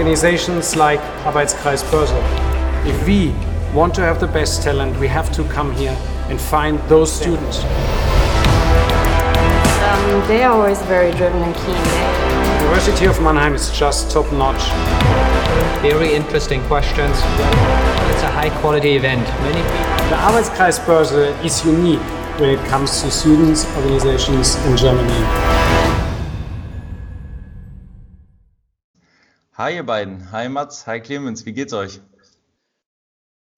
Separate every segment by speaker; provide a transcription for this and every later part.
Speaker 1: organizations like Arbeitskreis Börse. If we want to have the best talent, we have to come here and find those students.
Speaker 2: Um, they are always very driven and keen.
Speaker 1: University of Mannheim is just top notch.
Speaker 3: Very interesting questions. It's a high quality event. Many people.
Speaker 1: The Arbeitskreis Börse is unique when it comes to students, organizations in Germany.
Speaker 4: Hi ihr beiden, hi Mats, hi Clemens, wie geht's euch?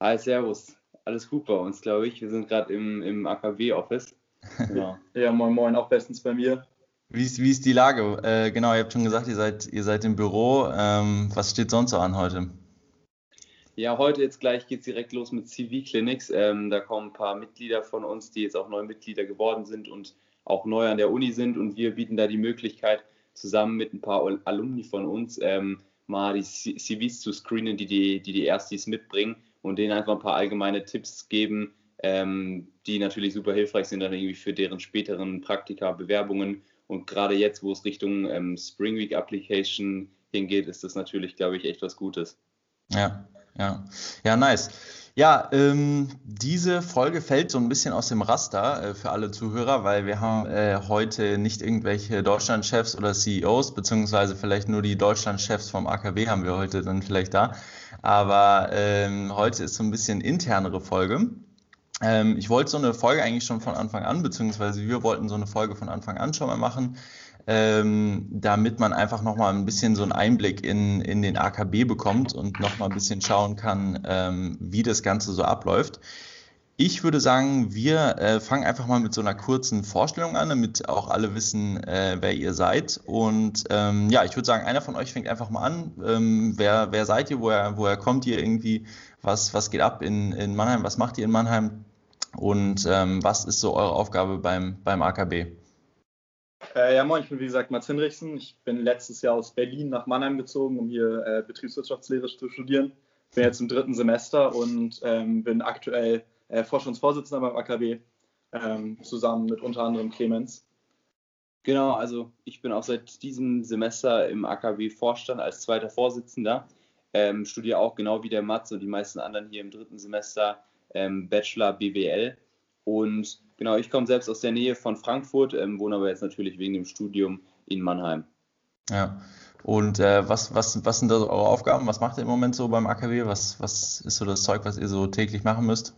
Speaker 5: Hi, Servus. Alles gut bei uns, glaube ich. Wir sind gerade im, im AKW-Office.
Speaker 6: Genau. ja, moin moin, auch bestens bei mir.
Speaker 4: Wie ist, wie ist die Lage? Äh, genau, ihr habt schon gesagt, ihr seid, ihr seid im Büro. Ähm, was steht sonst so an heute?
Speaker 5: Ja, heute jetzt gleich geht es direkt los mit CV Clinics. Ähm, da kommen ein paar Mitglieder von uns, die jetzt auch neue Mitglieder geworden sind und auch neu an der Uni sind. Und wir bieten da die Möglichkeit, zusammen mit ein paar Alumni von uns ähm, mal die CVs zu screenen, die die, die, die Erstis mitbringen und denen einfach ein paar allgemeine Tipps geben, ähm, die natürlich super hilfreich sind dann irgendwie für deren späteren Praktika, Bewerbungen. Und gerade jetzt, wo es Richtung ähm, Spring Week Application hingeht, ist das natürlich, glaube ich, echt was Gutes.
Speaker 4: Ja, ja, ja, nice. Ja, ähm, diese Folge fällt so ein bisschen aus dem Raster äh, für alle Zuhörer, weil wir haben äh, heute nicht irgendwelche Deutschlandchefs oder CEOs, beziehungsweise vielleicht nur die Deutschlandchefs vom AKW haben wir heute dann vielleicht da. Aber ähm, heute ist so ein bisschen internere Folge. Ähm, ich wollte so eine Folge eigentlich schon von Anfang an, beziehungsweise wir wollten so eine Folge von Anfang an schon mal machen ähm, damit man einfach nochmal ein bisschen so einen Einblick in, in den AKB bekommt und nochmal ein bisschen schauen kann, ähm, wie das Ganze so abläuft. Ich würde sagen, wir äh, fangen einfach mal mit so einer kurzen Vorstellung an, damit auch alle wissen, äh, wer ihr seid. Und ähm, ja, ich würde sagen, einer von euch fängt einfach mal an. Ähm, wer, wer seid ihr? Woher, woher kommt ihr irgendwie? Was, was geht ab in, in Mannheim? Was macht ihr in Mannheim? Und ähm, was ist so eure Aufgabe beim, beim AKB?
Speaker 6: Äh, ja, moin, ich bin wie gesagt Mats Hinrichsen. Ich bin letztes Jahr aus Berlin nach Mannheim gezogen, um hier äh, Betriebswirtschaftslehre zu studieren. Bin jetzt im dritten Semester und ähm, bin aktuell äh, Forschungsvorsitzender beim AKB, ähm, zusammen mit unter anderem Clemens.
Speaker 5: Genau, also ich bin auch seit diesem Semester im AKW-Vorstand als zweiter Vorsitzender. Ähm, studiere auch genau wie der Mats und die meisten anderen hier im dritten Semester ähm, Bachelor BWL. Und Genau, ich komme selbst aus der Nähe von Frankfurt, ähm, wohne aber jetzt natürlich wegen dem Studium in Mannheim.
Speaker 4: Ja. Und äh, was, was, was sind da so eure Aufgaben? Was macht ihr im Moment so beim AKW? Was, was ist so das Zeug, was ihr so täglich machen müsst?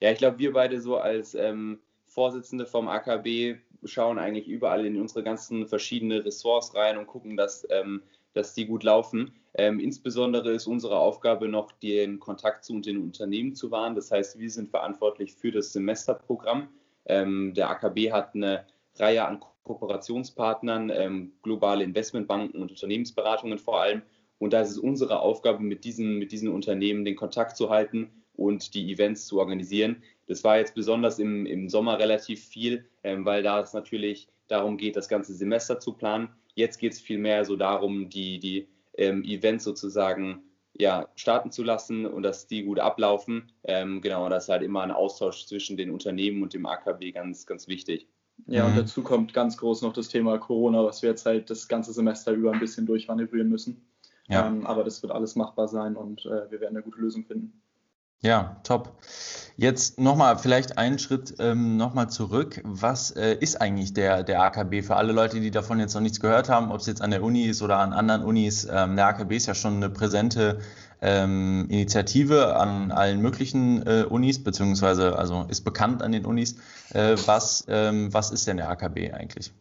Speaker 5: Ja, ich glaube, wir beide so als ähm, Vorsitzende vom AKB schauen eigentlich überall in unsere ganzen verschiedenen Ressorts rein und gucken, dass ähm, dass die gut laufen. Ähm, insbesondere ist unsere Aufgabe noch, den Kontakt zu den Unternehmen zu wahren. Das heißt, wir sind verantwortlich für das Semesterprogramm. Ähm, der AKB hat eine Reihe an Kooperationspartnern, ähm, globale Investmentbanken und Unternehmensberatungen vor allem. Und da ist es unsere Aufgabe, mit diesen, mit diesen Unternehmen den Kontakt zu halten und die Events zu organisieren. Das war jetzt besonders im, im Sommer relativ viel, ähm, weil da es natürlich darum geht, das ganze Semester zu planen. Jetzt geht es vielmehr so darum, die, die ähm, Events sozusagen ja, starten zu lassen und dass die gut ablaufen. Ähm, genau, und das ist halt immer ein Austausch zwischen den Unternehmen und dem AKW ganz, ganz wichtig.
Speaker 6: Ja, und mhm. dazu kommt ganz groß noch das Thema Corona, was wir jetzt halt das ganze Semester über ein bisschen durchmanövrieren müssen. Ja. Ähm, aber das wird alles machbar sein und äh, wir werden eine gute Lösung finden.
Speaker 4: Ja, top. Jetzt nochmal vielleicht einen Schritt ähm, nochmal zurück. Was äh, ist eigentlich der, der AKB für alle Leute, die davon jetzt noch nichts gehört haben, ob es jetzt an der Uni ist oder an anderen Unis? Ähm, der AKB ist ja schon eine präsente ähm, Initiative an allen möglichen äh, Unis, beziehungsweise also ist bekannt an den Unis. Äh, was, ähm, was ist denn der AKB eigentlich?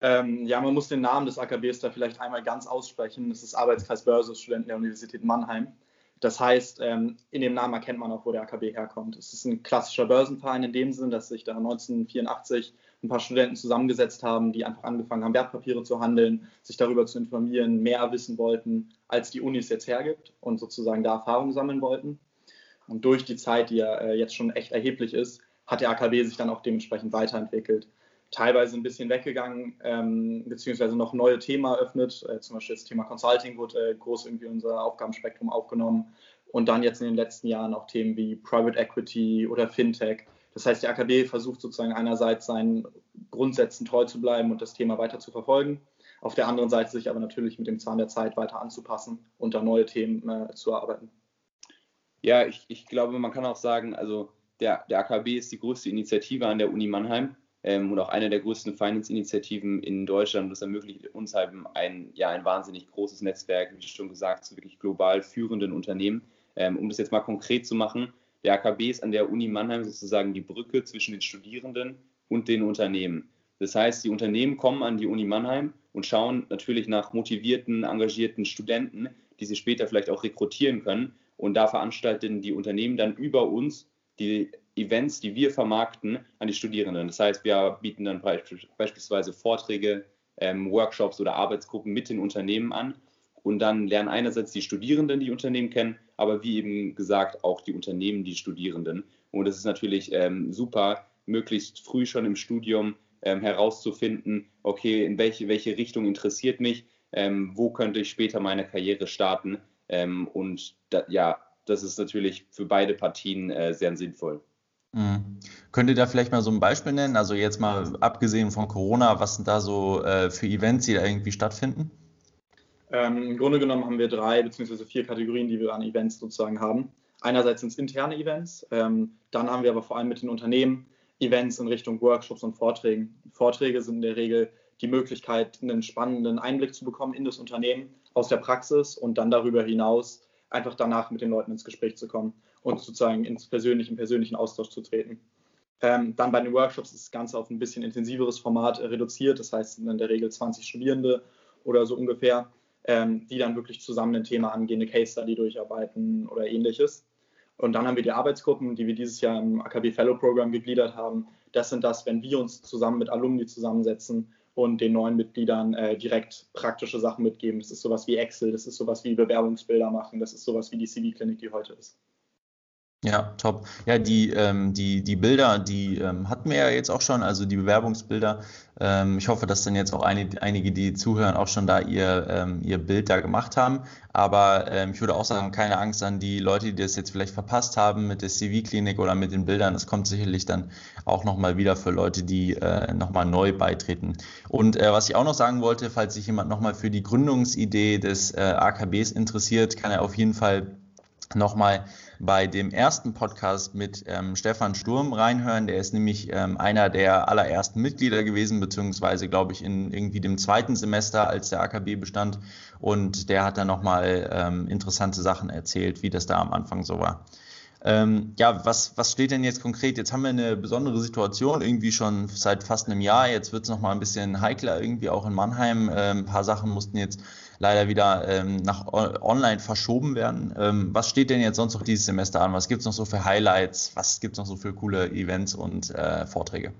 Speaker 6: Ähm, ja, man muss den Namen des AKBs da vielleicht einmal ganz aussprechen. Das ist Arbeitskreis Börse Studenten der Universität Mannheim. Das heißt, ähm, in dem Namen erkennt man auch, wo der AKB herkommt. Es ist ein klassischer Börsenverein in dem Sinn, dass sich da 1984 ein paar Studenten zusammengesetzt haben, die einfach angefangen haben, Wertpapiere zu handeln, sich darüber zu informieren, mehr wissen wollten, als die Unis jetzt hergibt und sozusagen da Erfahrungen sammeln wollten. Und durch die Zeit, die ja äh, jetzt schon echt erheblich ist, hat der AKB sich dann auch dementsprechend weiterentwickelt teilweise ein bisschen weggegangen, ähm, beziehungsweise noch neue Themen eröffnet. Äh, zum Beispiel das Thema Consulting wurde äh, groß irgendwie unser Aufgabenspektrum aufgenommen. Und dann jetzt in den letzten Jahren auch Themen wie Private Equity oder Fintech. Das heißt, der AKB versucht sozusagen einerseits seinen Grundsätzen treu zu bleiben und das Thema weiter zu verfolgen. Auf der anderen Seite sich aber natürlich mit dem Zahn der Zeit weiter anzupassen und da neue Themen äh, zu erarbeiten.
Speaker 5: Ja, ich, ich glaube, man kann auch sagen, also der, der AKB ist die größte Initiative an der Uni Mannheim und auch eine der größten Finance-Initiativen in Deutschland. Das ermöglicht uns halt ein, ja, ein wahnsinnig großes Netzwerk, wie schon gesagt, zu wirklich global führenden Unternehmen. Ähm, um das jetzt mal konkret zu machen, der AKB ist an der Uni Mannheim sozusagen die Brücke zwischen den Studierenden und den Unternehmen. Das heißt, die Unternehmen kommen an die Uni Mannheim und schauen natürlich nach motivierten, engagierten Studenten, die sie später vielleicht auch rekrutieren können. Und da veranstalten die Unternehmen dann über uns die Events, die wir vermarkten, an die Studierenden. Das heißt, wir bieten dann beispielsweise Vorträge, ähm, Workshops oder Arbeitsgruppen mit den Unternehmen an. Und dann lernen einerseits die Studierenden die Unternehmen kennen, aber wie eben gesagt auch die Unternehmen die Studierenden. Und es ist natürlich ähm, super, möglichst früh schon im Studium ähm, herauszufinden, okay, in welche, welche Richtung interessiert mich, ähm, wo könnte ich später meine Karriere starten. Ähm, und da, ja, das ist natürlich für beide Partien äh, sehr sinnvoll.
Speaker 4: Mhm. Könnt ihr da vielleicht mal so ein Beispiel nennen? Also jetzt mal abgesehen von Corona, was sind da so äh, für Events, die da irgendwie stattfinden?
Speaker 6: Ähm, Im Grunde genommen haben wir drei beziehungsweise vier Kategorien, die wir an Events sozusagen haben. Einerseits sind es interne Events, ähm, dann haben wir aber vor allem mit den Unternehmen Events in Richtung Workshops und Vorträgen. Vorträge sind in der Regel die Möglichkeit, einen spannenden Einblick zu bekommen in das Unternehmen aus der Praxis und dann darüber hinaus einfach danach mit den Leuten ins Gespräch zu kommen und sozusagen ins persönlichen, persönlichen Austausch zu treten. Ähm, dann bei den Workshops ist das Ganze auf ein bisschen intensiveres Format reduziert, das heißt in der Regel 20 Studierende oder so ungefähr, ähm, die dann wirklich zusammen ein Thema angehen, eine Case Study durcharbeiten oder ähnliches. Und dann haben wir die Arbeitsgruppen, die wir dieses Jahr im AKB Fellow Program gegliedert haben. Das sind das, wenn wir uns zusammen mit Alumni zusammensetzen und den neuen Mitgliedern äh, direkt praktische Sachen mitgeben. Das ist sowas wie Excel, das ist sowas wie Bewerbungsbilder machen, das ist sowas wie die CV-Klinik, die heute ist.
Speaker 4: Ja, top. Ja, die, ähm, die, die Bilder, die ähm, hatten wir ja jetzt auch schon, also die Bewerbungsbilder. Ähm, ich hoffe, dass dann jetzt auch einige, einige, die zuhören, auch schon da ihr, ähm, ihr Bild da gemacht haben. Aber ähm, ich würde auch sagen, keine Angst an die Leute, die das jetzt vielleicht verpasst haben mit der CV-Klinik oder mit den Bildern. Das kommt sicherlich dann auch nochmal wieder für Leute, die äh, nochmal neu beitreten. Und äh, was ich auch noch sagen wollte, falls sich jemand nochmal für die Gründungsidee des äh, AKBs interessiert, kann er auf jeden Fall nochmal bei dem ersten Podcast mit ähm, Stefan Sturm reinhören. Der ist nämlich ähm, einer der allerersten Mitglieder gewesen, beziehungsweise glaube ich in irgendwie dem zweiten Semester, als der AKB bestand. Und der hat dann nochmal ähm, interessante Sachen erzählt, wie das da am Anfang so war. Ähm, ja, was, was steht denn jetzt konkret? Jetzt haben wir eine besondere Situation, irgendwie schon seit fast einem Jahr. Jetzt wird es nochmal ein bisschen heikler, irgendwie auch in Mannheim. Ähm, ein paar Sachen mussten jetzt leider wieder ähm, nach online verschoben werden. Ähm, was steht denn jetzt sonst noch dieses Semester an? Was gibt es noch so für Highlights? Was gibt es noch so für coole Events und äh, Vorträge?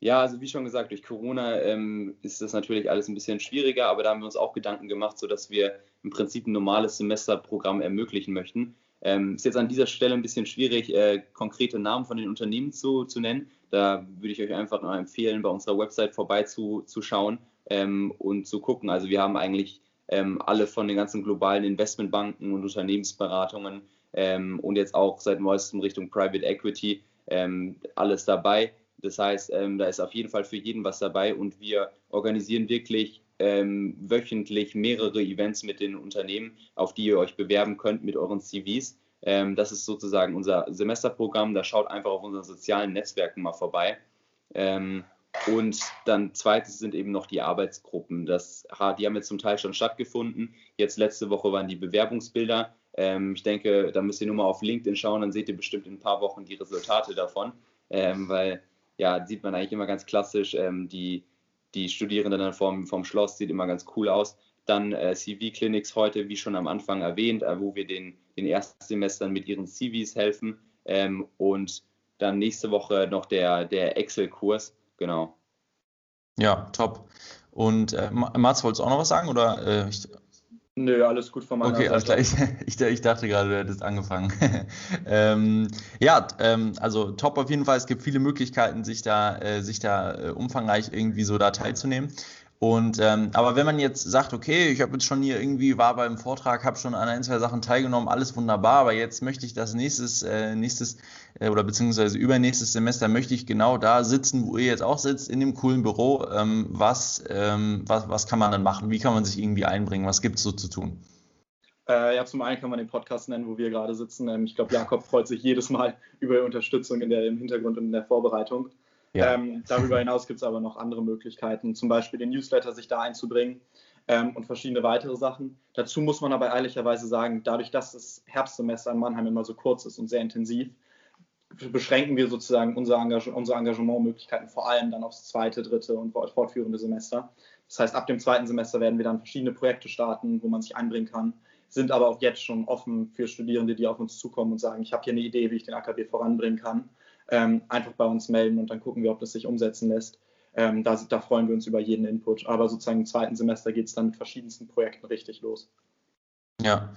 Speaker 5: Ja, also wie schon gesagt, durch Corona ähm, ist das natürlich alles ein bisschen schwieriger, aber da haben wir uns auch Gedanken gemacht, sodass wir im Prinzip ein normales Semesterprogramm ermöglichen möchten. Ähm, ist jetzt an dieser Stelle ein bisschen schwierig, äh, konkrete Namen von den Unternehmen zu, zu nennen. Da würde ich euch einfach noch empfehlen, bei unserer Website vorbeizuschauen ähm, und zu gucken. Also wir haben eigentlich ähm, alle von den ganzen globalen Investmentbanken und Unternehmensberatungen ähm, und jetzt auch seit neuestem Richtung Private Equity ähm, alles dabei. Das heißt, ähm, da ist auf jeden Fall für jeden was dabei und wir organisieren wirklich ähm, wöchentlich mehrere Events mit den Unternehmen, auf die ihr euch bewerben könnt mit euren CVs. Ähm, das ist sozusagen unser Semesterprogramm. Da schaut einfach auf unseren sozialen Netzwerken mal vorbei. Ähm, und dann zweites sind eben noch die Arbeitsgruppen. Das, die haben jetzt zum Teil schon stattgefunden. Jetzt letzte Woche waren die Bewerbungsbilder. Ähm, ich denke, da müsst ihr nur mal auf LinkedIn schauen, dann seht ihr bestimmt in ein paar Wochen die Resultate davon. Ähm, weil ja, sieht man eigentlich immer ganz klassisch ähm, die, die Studierenden dann vom, vom Schloss, sieht immer ganz cool aus. Dann äh, CV-Clinics heute, wie schon am Anfang erwähnt, äh, wo wir den, den Erstsemestern mit ihren CVs helfen. Ähm, und dann nächste Woche noch der, der Excel-Kurs. Genau.
Speaker 4: Ja, top. Und äh, Mats, wolltest du auch noch was sagen? Oder, äh, ich,
Speaker 6: Nö, alles gut von meiner
Speaker 4: okay, Seite. Okay, alles klar. Ich, ich, dachte gerade, du hättest angefangen. ähm, ja, ähm, also top auf jeden Fall. Es gibt viele Möglichkeiten, sich da, äh, sich da äh, umfangreich irgendwie so da teilzunehmen. Und ähm, aber wenn man jetzt sagt, okay, ich habe jetzt schon hier irgendwie war beim Vortrag, habe schon an ein zwei Sachen teilgenommen, alles wunderbar, aber jetzt möchte ich das nächstes äh, nächstes äh, oder beziehungsweise übernächstes Semester möchte ich genau da sitzen, wo ihr jetzt auch sitzt, in dem coolen Büro. Ähm, was, ähm, was was kann man dann machen? Wie kann man sich irgendwie einbringen? Was gibt es so zu tun?
Speaker 6: Äh, ja, zum einen kann man den Podcast nennen, wo wir gerade sitzen. Ähm, ich glaube, Jakob freut sich jedes Mal über Unterstützung in der, im Hintergrund und in der Vorbereitung. Ja. Ähm, darüber hinaus gibt es aber noch andere Möglichkeiten, zum Beispiel den Newsletter sich da einzubringen ähm, und verschiedene weitere Sachen. Dazu muss man aber ehrlicherweise sagen, dadurch, dass das Herbstsemester in Mannheim immer so kurz ist und sehr intensiv, beschränken wir sozusagen unser Engage unsere Engagementmöglichkeiten vor allem dann aufs zweite, dritte und fortführende Semester. Das heißt, ab dem zweiten Semester werden wir dann verschiedene Projekte starten, wo man sich einbringen kann, sind aber auch jetzt schon offen für Studierende, die auf uns zukommen und sagen, ich habe hier eine Idee, wie ich den AKB voranbringen kann. Ähm, einfach bei uns melden und dann gucken wir, ob das sich umsetzen lässt. Ähm, da, da, freuen wir uns über jeden Input. Aber sozusagen im zweiten Semester geht es dann mit verschiedensten Projekten richtig los.
Speaker 5: Ja,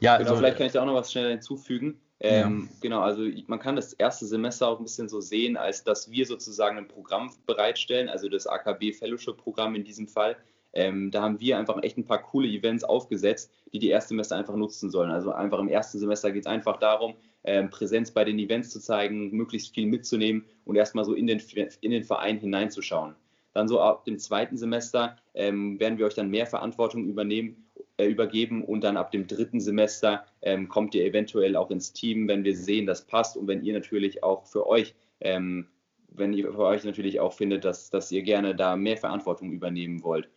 Speaker 5: ja genau, also, vielleicht kann ich da auch noch was schnell hinzufügen. Ähm, ja. Genau, also man kann das erste Semester auch ein bisschen so sehen, als dass wir sozusagen ein Programm bereitstellen, also das AKB Fellowship Programm in diesem Fall, ähm, da haben wir einfach echt ein paar coole Events aufgesetzt, die die Erstsemester einfach nutzen sollen. Also einfach im ersten Semester geht es einfach darum, Präsenz bei den Events zu zeigen, möglichst viel mitzunehmen und erstmal so in den, in den Verein hineinzuschauen. Dann so ab dem zweiten Semester ähm, werden wir euch dann mehr Verantwortung übernehmen, äh, übergeben und dann ab dem dritten Semester ähm, kommt ihr eventuell auch ins Team, wenn wir sehen, das passt und wenn ihr natürlich auch für euch ähm, wenn ihr für euch natürlich auch findet, dass, dass ihr gerne da mehr Verantwortung übernehmen wollt.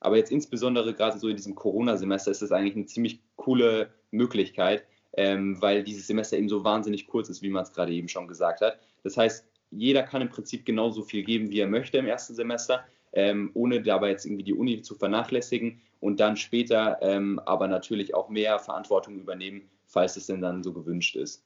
Speaker 5: Aber jetzt insbesondere gerade so in diesem Corona-Semester ist das eigentlich eine ziemlich coole Möglichkeit, ähm, weil dieses Semester eben so wahnsinnig kurz ist, wie man es gerade eben schon gesagt hat. Das heißt, jeder kann im Prinzip genauso viel geben, wie er möchte im ersten Semester, ähm, ohne dabei jetzt irgendwie die Uni zu vernachlässigen und dann später ähm, aber natürlich auch mehr Verantwortung übernehmen, falls es denn dann so gewünscht ist.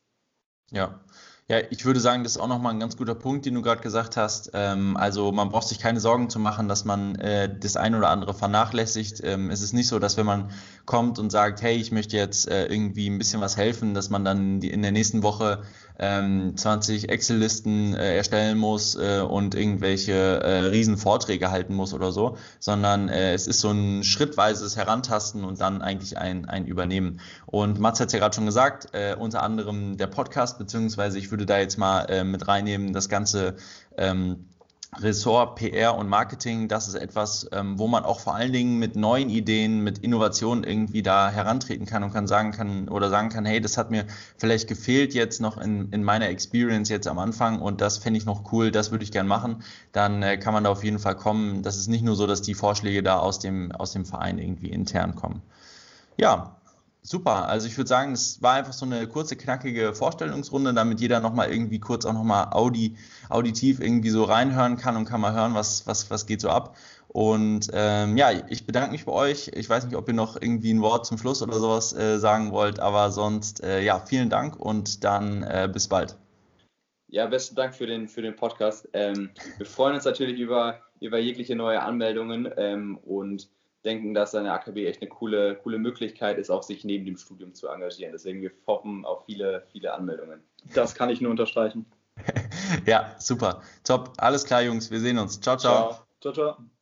Speaker 4: Ja, ja, ich würde sagen, das ist auch nochmal ein ganz guter Punkt, den du gerade gesagt hast. Ähm, also man braucht sich keine Sorgen zu machen, dass man äh, das ein oder andere vernachlässigt. Ähm, es ist nicht so, dass wenn man kommt und sagt, hey, ich möchte jetzt äh, irgendwie ein bisschen was helfen, dass man dann in der nächsten Woche ähm, 20 Excel-Listen äh, erstellen muss äh, und irgendwelche äh, riesen Vorträge halten muss oder so, sondern äh, es ist so ein schrittweises Herantasten und dann eigentlich ein, ein Übernehmen. Und Mats hat es ja gerade schon gesagt, äh, unter anderem der Podcast, beziehungsweise ich würde da jetzt mal äh, mit reinnehmen, das Ganze ähm, Ressort PR und Marketing, das ist etwas, ähm, wo man auch vor allen Dingen mit neuen Ideen, mit Innovationen irgendwie da herantreten kann und kann sagen kann oder sagen kann, hey, das hat mir vielleicht gefehlt jetzt noch in, in meiner Experience jetzt am Anfang und das fände ich noch cool, das würde ich gern machen, dann äh, kann man da auf jeden Fall kommen. Das ist nicht nur so, dass die Vorschläge da aus dem, aus dem Verein irgendwie intern kommen. Ja, Super, also ich würde sagen, es war einfach so eine kurze, knackige Vorstellungsrunde, damit jeder nochmal irgendwie kurz auch nochmal Audi, auditiv irgendwie so reinhören kann und kann mal hören, was, was, was geht so ab. Und ähm, ja, ich bedanke mich bei euch. Ich weiß nicht, ob ihr noch irgendwie ein Wort zum Schluss oder sowas äh, sagen wollt, aber sonst, äh, ja, vielen Dank und dann äh, bis bald.
Speaker 5: Ja, besten Dank für den, für den Podcast. Ähm, wir freuen uns natürlich über, über jegliche neue Anmeldungen ähm, und denken, dass eine AKB echt eine coole, coole Möglichkeit ist, auch sich neben dem Studium zu engagieren. Deswegen wir hoffen auf viele, viele Anmeldungen.
Speaker 6: Das kann ich nur unterstreichen.
Speaker 4: ja, super. Top. Alles klar, Jungs. Wir sehen uns. Ciao, ciao. Ciao, ciao. ciao.